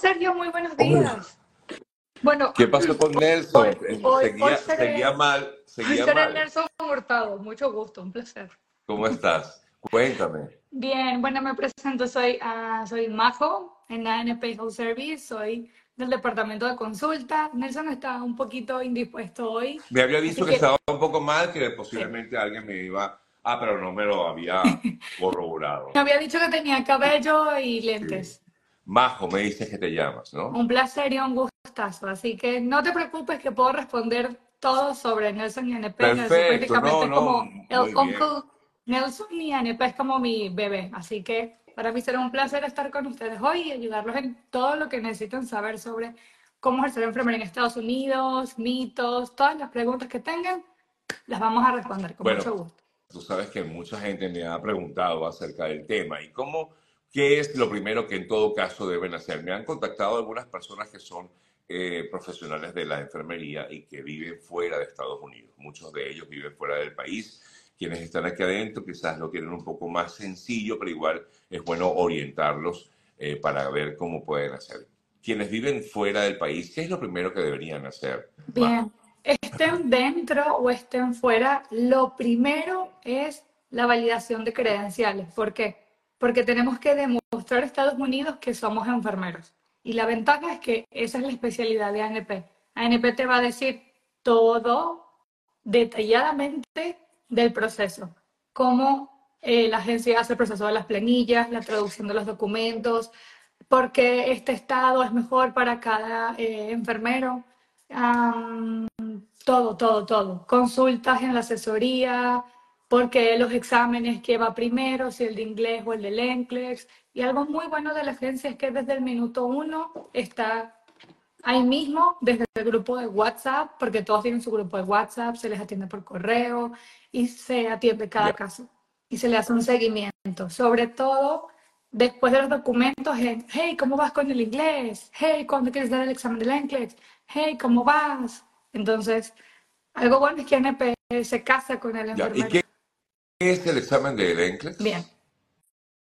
Sergio, muy buenos días. Bueno, ¿Qué pasó con Nelson? hoy, hoy, Seguía, hoy seré, seguía mal, hoy seguía seré mal. Nelson Hurtado. Mucho gusto, un placer. ¿Cómo estás? Cuéntame. Bien, bueno, me presento, soy, ah, soy Majo en ANP Health Service, soy del departamento de consulta. Nelson está un poquito indispuesto hoy, Me había dicho que que estaba un poco mal, que sí. posiblemente alguien me iba... Ah, pero no me lo había corroborado. Me había dicho que tenía cabello y Sí. Majo, me dices que te llamas, ¿no? Un placer y un gustazo. Así que no te preocupes que puedo responder todo sobre Nelson y ANP. Nelson Perfecto, no, prácticamente es no, como el uncle Nelson y ANP es como mi bebé. Así que para mí será un placer estar con ustedes hoy y ayudarlos en todo lo que necesitan saber sobre cómo ejercer enfermera en Estados Unidos, mitos, todas las preguntas que tengan, las vamos a responder con Bueno, mucho gusto. tú sabes que mucha gente me ha preguntado acerca del tema y cómo, qué es lo primero que en todo caso deben hacer. Me han contactado algunas personas que son eh, profesionales de la enfermería y que viven fuera de Estados Unidos. Muchos de ellos viven fuera del país. Quienes están aquí adentro quizás lo quieren un poco más sencillo, pero igual es bueno orientarlos eh, para ver cómo pueden hacer. Quienes viven fuera del país, ¿qué es lo primero que deberían hacer? Bien, estén dentro o estén fuera, lo primero es la validación de credenciales. ¿Por qué? Porque tenemos que demostrar a Estados Unidos que somos enfermeros. Y la ventaja es que esa es la especialidad de ANP. ANP te va a decir todo detalladamente del proceso, cómo eh, la agencia hace el proceso de las planillas, la traducción de los documentos, por qué este estado es mejor para cada eh, enfermero. Am, todo, todo, todo. Consultas en la asesoría, porque los exámenes que va primero, si el de inglés o el del NCLEX. Y algo muy bueno de la agencia es que desde el minuto uno está ahí mismo, desde el grupo de WhatsApp, porque todos tienen su grupo de WhatsApp, se les atiende por correo y se atiende cada caso. Y se le hace un seguimiento. Sobre todo después de los documentos, en, hey, ¿cómo vas con el inglés? Hey, ¿cuándo quieres dar el examen del NCLEX? Hey, ¿cómo vas? Entonces, algo bueno es que ANP se casa con el Ya. ¿Y enfermero. Qué es el examen del NCLEX? Bien.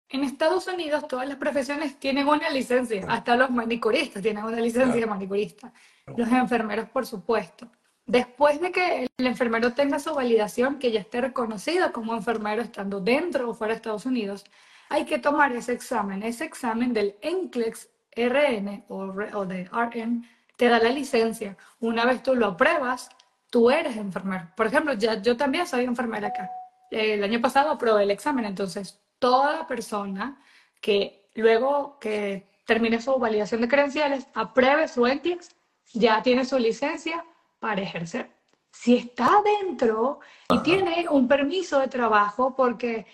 En Estados Unidos todas las profesiones tienen una licencia, hasta los manicuristas tienen una licencia de manicurista, los enfermeros por supuesto. Después de que el enfermero tenga su validación, que ya esté reconocido como enfermero estando dentro o fuera de Estados Unidos, hay que tomar ese examen. Ese examen del NCLEX RN o, o de RN te da la licencia. Una vez tú lo apruebas, tú eres enfermero. Por ejemplo, ya, yo también soy enfermera acá. El año pasado aprobé el examen, entonces toda persona que luego que termine su validación de credenciales, apruebe su NCLEX, ya tiene su licencia para ejercer. Si está dentro y Ajá. tiene un permiso de trabajo porque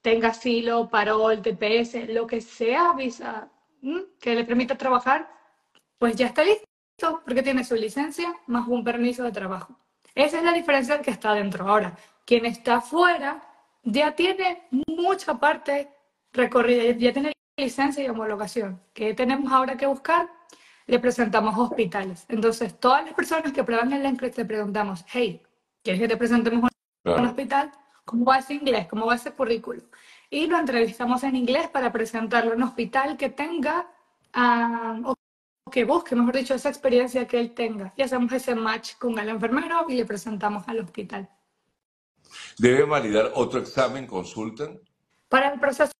tenga asilo, parol, TPS, lo que sea, visa, que le permita trabajar, pues ya está listo porque tiene su licencia más un permiso de trabajo. Esa es la diferencia del que está dentro. Ahora, quien está fuera ya tiene mucha parte recorrida, ya tiene licencia y homologación. ¿Qué tenemos ahora que buscar? Le presentamos hospitales. Entonces, todas las personas que prueban el NCLEX le preguntamos, hey, ¿quieres que te presentemos a un hospital? ¿Cómo va ese inglés? ¿Cómo va ese currículum? Y lo entrevistamos en inglés para presentarlo en un hospital que tenga ah, o que busque, mejor dicho, esa experiencia que él tenga. Y hacemos ese match con el enfermero y le presentamos al hospital. ¿Debe validar otro examen, consultan? Para el proceso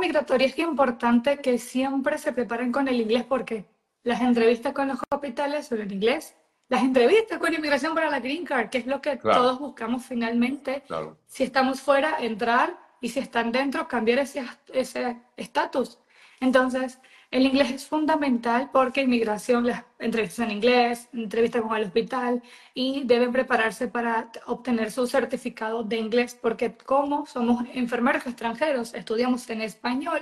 migratorio es importante que siempre se preparen con el inglés porque las entrevistas con los hospitales son en inglés. Las entrevistas con inmigración para la Green Card, que es lo que Claro, todos buscamos finalmente, claro. si estamos fuera, entrar y si están dentro, cambiar ese ese estatus. Entonces, el inglés es fundamental porque inmigración, las entrevistas en inglés, entrevistas con el hospital y deben prepararse para obtener su certificado de inglés porque como somos enfermeros extranjeros, estudiamos en español,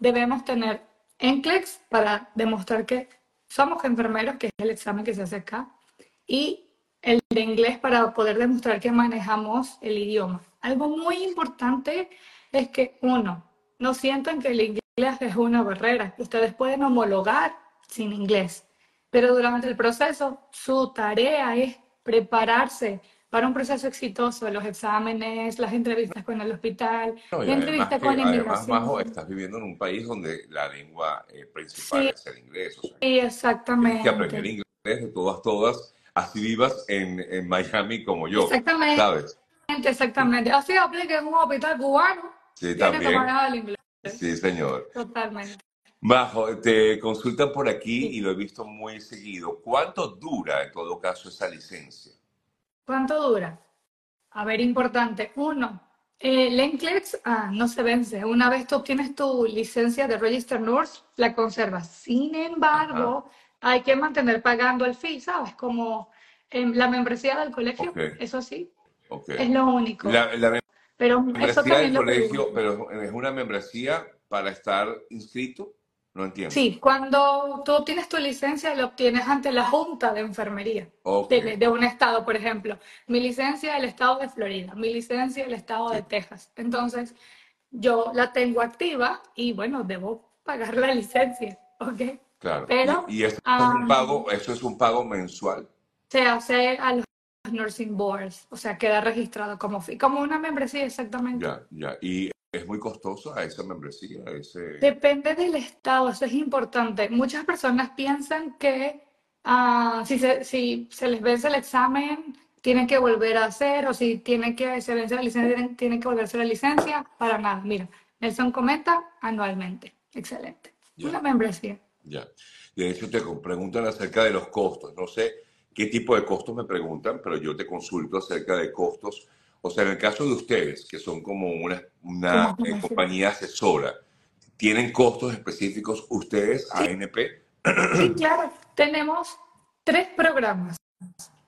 debemos tener NCLEX para demostrar que somos enfermeros, que es el examen que se hace acá, y el de inglés para poder demostrar que manejamos el idioma. Algo muy importante es que, uno, no sientan que el inglés es una barrera. Ustedes pueden homologar sin inglés, pero durante el proceso su tarea es prepararse para un proceso exitoso, los exámenes, las entrevistas con el hospital, No, la entrevista que, con además, Majo, estás viviendo en un país donde la lengua eh, principal Sí, es el inglés. O sea, sí, tienes que aprender exactamente. inglés de todas, todas, así vivas en, en Miami como yo, Exactamente, ¿sabes? exactamente. Así aplique en un hospital cubano, Sí, que también. manejar el inglés. Sí, señor. Totalmente. Majo, te consultan por aquí y lo he visto muy seguido. ¿Cuánto dura en todo caso esa licencia? ¿Cuánto dura? A ver, importante. Uno, eh, NCLEX ah, no se vence. Una vez tú obtienes tu licencia de Register Nurse, la conservas. Sin Ajá, embargo, hay que mantener pagando el fee, ¿sabes? Como em, la membresía del colegio, eso sí, es lo único. La, la Pero eso del lo colegio, pregunto. pero es una membresía para estar inscrito, no entiendo. Sí, cuando tú obtienes tu licencia, la obtienes ante la Junta de Enfermería de, de un estado, por ejemplo. Mi licencia del estado de Florida, mi licencia del estado sí, de Texas. Entonces, yo la tengo activa y bueno, debo pagar la licencia, ¿ok? claro. Pero Y, y eso es un pago, eso es un pago mensual. se hace a los nursing boards, o sea, queda registrado como como una membresía exactamente. Ya, ya. Y es muy costosa esa membresía, ese... Depende del estado, eso es importante. Muchas personas piensan que ah, si se, si se les vence el examen, tienen que volver a hacer, o si tienen que, se vence la licencia, tienen, tienen que volverse la licencia. Para nada. Mira, Nelson comenta anualmente. Excelente. Una Ya, membresía. ya. De hecho, te preguntan acerca de los costos. No sé qué tipo de costos me preguntan, pero yo te consulto acerca de costos. O sea, en el caso de ustedes, que son como una, una eh, compañía asesora, ¿tienen costos específicos ustedes, Sí, ANP? sí, claro. Tenemos tres programas.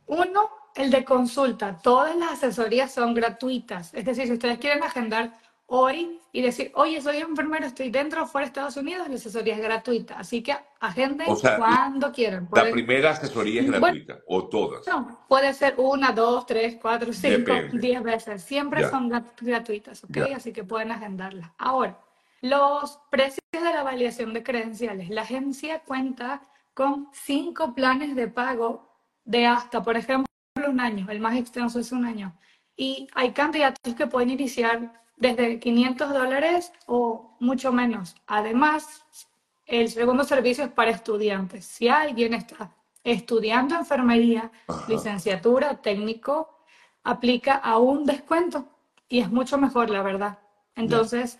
Uno, el de consulta. Todas las asesorías son gratuitas. Es decir, si ustedes quieren agendar hoy y decir, oye, soy enfermero, estoy dentro o fuera de Estados Unidos, la asesoría es gratuita. Así que O agenden sea, la cuando quieran. la primera asesoría es bueno, gratuita, o todas, puede ser una, dos, tres, cuatro, cinco, depende. diez veces. Siempre Ya, son grat- gratuitas, ¿ok? ya, Así que pueden agendarlas. Ahora, los precios de la validación de credenciales. La agencia cuenta con cinco planes de pago de hasta, por ejemplo, un año. El más extenso es un año. Y hay candidatos que pueden iniciar desde 500 dólares o mucho menos. Además, el segundo servicio es para estudiantes. Si alguien está estudiando enfermería, ajá, licenciatura, técnico, aplica a un descuento y es mucho mejor, la verdad. Entonces,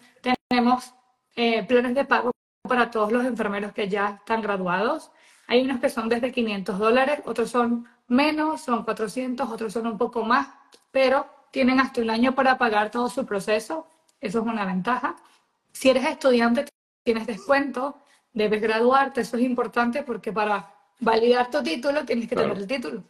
tenemos eh, planes de pago para todos los enfermeros que ya están graduados. Hay unos que son desde 500 dólares, otros son menos, son 400, otros son un poco más, pero tienen hasta un año para pagar todo su proceso. Eso es una ventaja. Si eres estudiante, tienes descuento, debes graduarte, eso es importante porque para validar tu título tienes que tener claro, el título.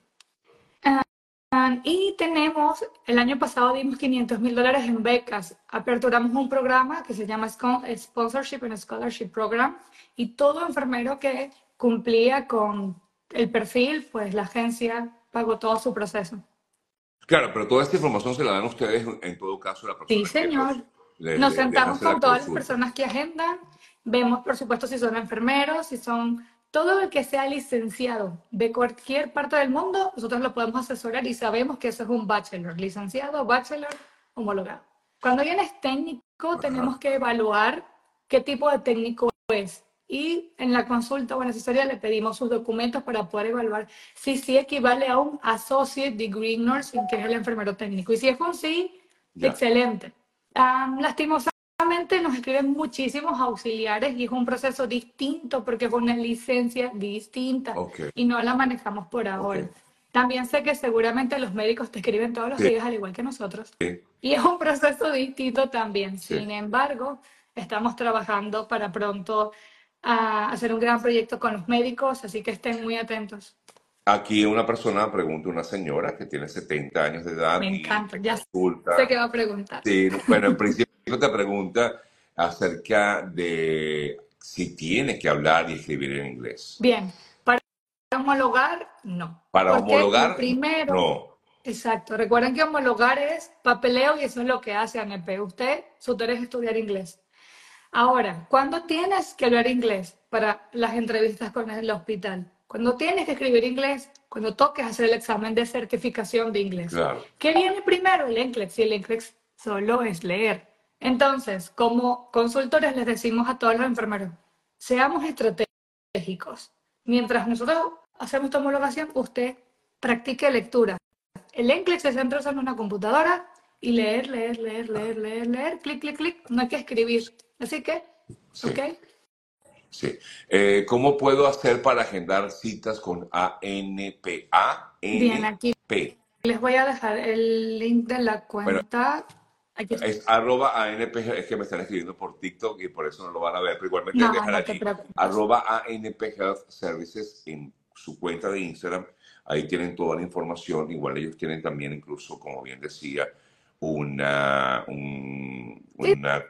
Ah, y tenemos, el año pasado dimos 500 mil dólares en becas. Aperturamos un programa que se llama Sponsorship and Scholarship Program y todo enfermero que cumplía con el perfil, pues la agencia pagó todo su proceso. Claro, pero toda esta información se la dan ustedes en todo caso la Sí, persona que los, señor. Nos sentamos la con todas las consulta. personas que agendan, vemos por supuesto si son enfermeros, si son todo el que sea licenciado de cualquier parte del mundo, nosotros lo podemos asesorar y sabemos que eso es un bachelor, licenciado, bachelor, homologado. Cuando alguien es técnico, Ajá, tenemos que evaluar qué tipo de técnico es. Y en la consulta o en asesoría le pedimos sus documentos para poder evaluar si sí equivale a un Associate Degree in Nursing, que es el enfermero técnico. Y si es un sí, excelente. Ah, lastimosamente nos escriben muchísimos auxiliares y es un proceso distinto porque es una licencia distinta ok, y no la manejamos por ahora. También sé que seguramente los médicos te escriben todos los sí, días al igual que nosotros sí, y es un proceso distinto también. sí. Sin embargo, estamos trabajando para pronto ah, hacer un gran proyecto con los médicos, así que estén muy atentos. Aquí una persona pregunta, una señora que tiene 70 años de edad Me encanta, ya sé consulta. qué va a preguntar. Sí, bueno, en principio te pregunta acerca de si tiene que hablar y escribir en inglés. Bien, para homologar, no. Para Porque lo homologar, primero, no. exacto, recuerden que homologar es papeleo y eso es lo que hace ANP. Usted, su tarea es estudiar inglés. Ahora, ¿cuándo tienes que hablar inglés para las entrevistas con el hospital? cuando tienes que escribir inglés, cuando toques hacer el examen de certificación de inglés. Claro. ¿Qué viene primero? El NCLEX. Y el NCLEX solo es leer. Entonces, como consultores les decimos a todos los enfermeros, seamos estratégicos. Mientras nosotros hacemos esta homologación, usted practique lectura. El NCLEX es centra en una computadora y leer, leer, leer, leer, leer, leer, clic, clic, clic. No hay que escribir. Así que, Sí. ¿ok? Sí. Eh, ¿Cómo puedo hacer para agendar citas con ANP? Bien, aquí les voy a dejar el link de la cuenta. Aquí está. Es arroba ANP, es que me están escribiendo por TikTok y por eso no lo van a ver, pero igualmente No, dejar no preocupes. arroba ANP Health Services en su cuenta de Instagram. Ahí tienen toda la información. Igual ellos tienen también, incluso, como bien decía, una, un, una,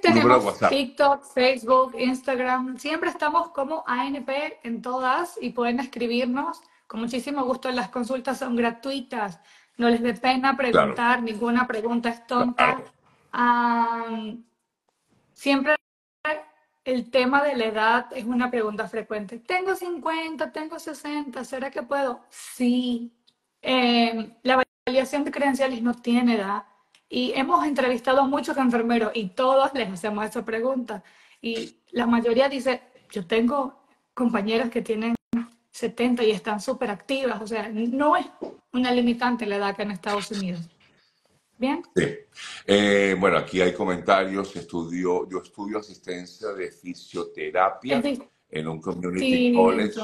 Tenemos WhatsApp. TikTok, Facebook, Instagram. Siempre estamos como ANP en todas y pueden escribirnos. Con muchísimo gusto. Las consultas son gratuitas. No les dé pena preguntar. Ninguna pregunta es tonta. Claro. Siempre el tema de la edad es una pregunta frecuente. Tengo 50, tengo 60, ¿será que puedo? Sí. Eh, la validación de credenciales no tiene edad. Y hemos entrevistado a muchos enfermeros y todos les hacemos esa pregunta. Y la mayoría dice, yo tengo compañeras que tienen 70 y están súper activas. O sea, no es una limitante la edad acá en Estados Unidos. ¿Bien? Sí. Eh, bueno, aquí hay comentarios. Estudio, yo estudio asistencia de fisioterapia Es en un community Sí, college,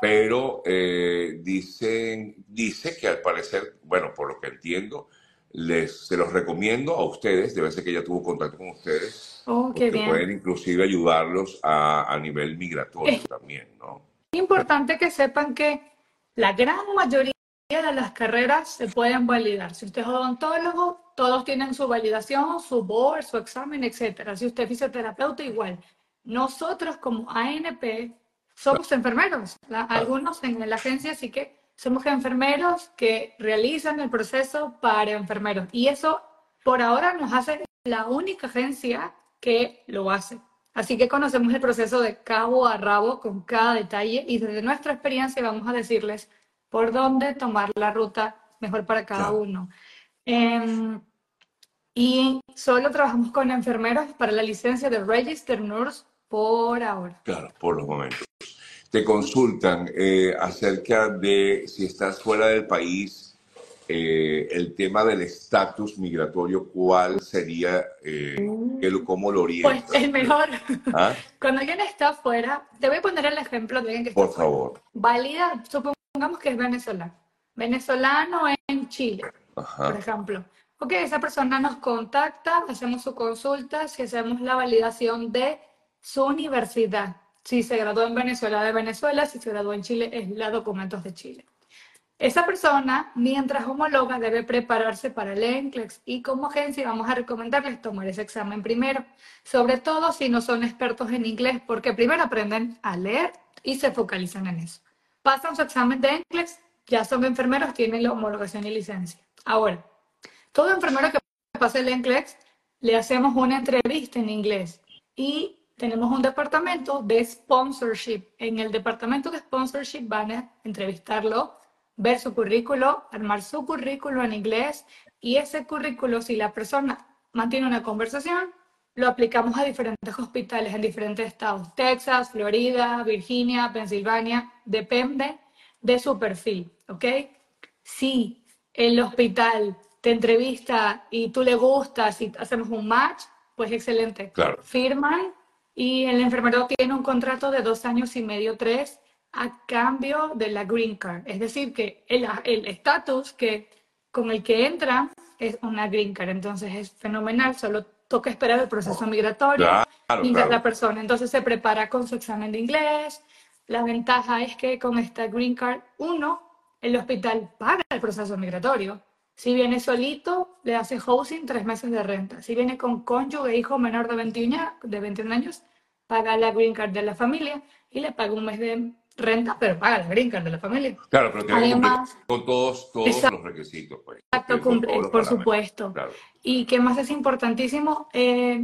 pero eh, dicen, dice que al parecer, bueno, por lo que entiendo, les, se los recomiendo a ustedes, debe ser que ella tuvo contacto con ustedes, Oh, qué porque bien. pueden inclusive ayudarlos a, a nivel migratorio también, ¿no? Importante que sepan que la gran mayoría de las carreras se pueden validar. Si usted es odontólogo, todos tienen su validación, su board, su examen, etcétera. Si usted es fisioterapeuta, igual. Nosotros como ANP somos enfermeros. La- Algunos en la agencia sí que somos enfermeros que realizan el proceso para enfermeros. Y eso por ahora nos hace la única agencia que lo hace. Así que conocemos el proceso de cabo a rabo con cada detalle y desde nuestra experiencia vamos a decirles por dónde tomar la ruta mejor para cada Claro. uno. Em, y solo trabajamos con enfermeros para la licencia de Register Nurse por ahora. Claro, por los momentos. Te consultan eh, acerca de si estás fuera del país, eh, el tema del estatus migratorio, ¿cuál sería, eh, el- cómo lo Pues orientas? el mejor, ¿Ah? cuando alguien está afuera, te voy a poner el ejemplo de alguien que está Por favor. Valida, supongamos que es venezolano. Venezolano en Chile. por ejemplo. Ok, esa persona nos contacta, hacemos su consulta, si hacemos la validación de su universidad. Si se graduó en Venezuela, de Venezuela, si se graduó en Chile, es la documentos de Chile. Esa persona, mientras homologa, debe prepararse para el NCLEX y como agencia vamos a recomendarles tomar ese examen primero, sobre todo si no son expertos en inglés, porque primero aprenden a leer y se focalizan en eso. Pasan su examen de NCLEX, ya son enfermeros, tienen la homologación y licencia. Ahora, todo enfermero que pase el NCLEX, le hacemos una entrevista en inglés y tenemos un departamento de sponsorship. En el departamento de sponsorship van a entrevistarlo, ver su currículo, armar su currículo en inglés y ese currículo, si la persona mantiene una conversación, lo aplicamos a diferentes hospitales en diferentes estados. Texas, Florida, Virginia, Pensilvania, depende de su perfil, ¿ok? Si el hospital te entrevista y tú le gustas y hacemos un match, pues excelente. Claro. Firman y el enfermero tiene un contrato de dos años y medio, tres, a cambio de la green card. Es decir, que el el estatus que con el que entra es una green card. Entonces es fenomenal, solo toca esperar el proceso migratorio Claro, y claro. la persona. Entonces se prepara con su examen de inglés. La ventaja es que con esta green card, uno, el hospital paga el proceso migratorio. Si viene solito, le hace housing tres meses de renta. Si viene con cónyuge, hijo menor de 21, a- de 21 años, paga la green card de la familia y le paga un mes de renta, pero paga la green card de la familia. Claro, pero tiene que cumplir Además, con todos, todos Exacto. los requisitos, pues. Exacto, cumple, por parámetros. supuesto. Claro. Y que más es importantísimo, Eh,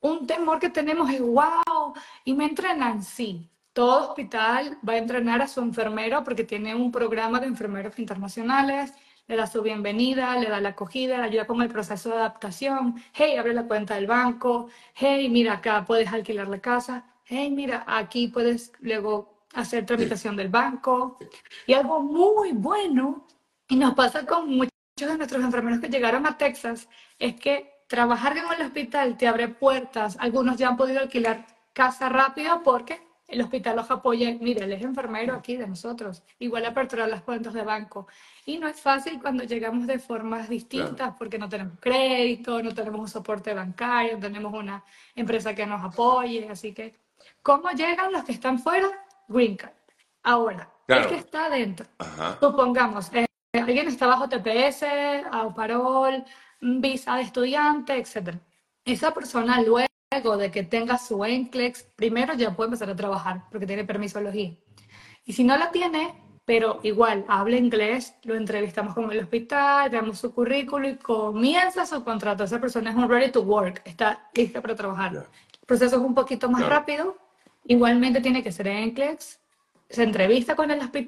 un temor que tenemos es, wow, y me entrenan, sí. todo hospital va a entrenar a su enfermero porque tiene un programa de enfermeros internacionales, le da su bienvenida, le da la acogida, le ayuda con el proceso de adaptación. Hey, abre la cuenta del banco. Hey, mira, acá puedes alquilar la casa. Hey, mira, aquí puedes luego hacer tramitación del banco. Y algo muy bueno, y nos pasa con muchos de nuestros enfermeros que llegaron a Texas, es que trabajar en el hospital te abre puertas. Algunos ya han podido alquilar casa rápido porque el hospital los apoya. Mira, él es enfermero aquí de nosotros. Igual aperturar las cuentas de banco. Y no es fácil cuando llegamos de formas distintas Claro. porque no tenemos crédito, no tenemos un soporte bancario, no tenemos una empresa que nos apoye. Así que, ¿cómo llegan los que están fuera? Green Card. Ahora, el Claro. que está adentro. Ajá. Supongamos, eh, alguien está bajo TPS, a parol, visa de estudiante, etc. Esa persona luego de que tenga su NCLEX, primero ya puede empezar a trabajar porque tiene permiso de login. Y si no la tiene, pero igual habla inglés, lo entrevistamos con el hospital, damos su currículo y comienza su contrato. Esa persona es un ready to work, está lista para trabajar. Ya. El proceso es un poquito más Claro. rápido. Igualmente tiene que ser en NCLEX, se entrevista con el hospital.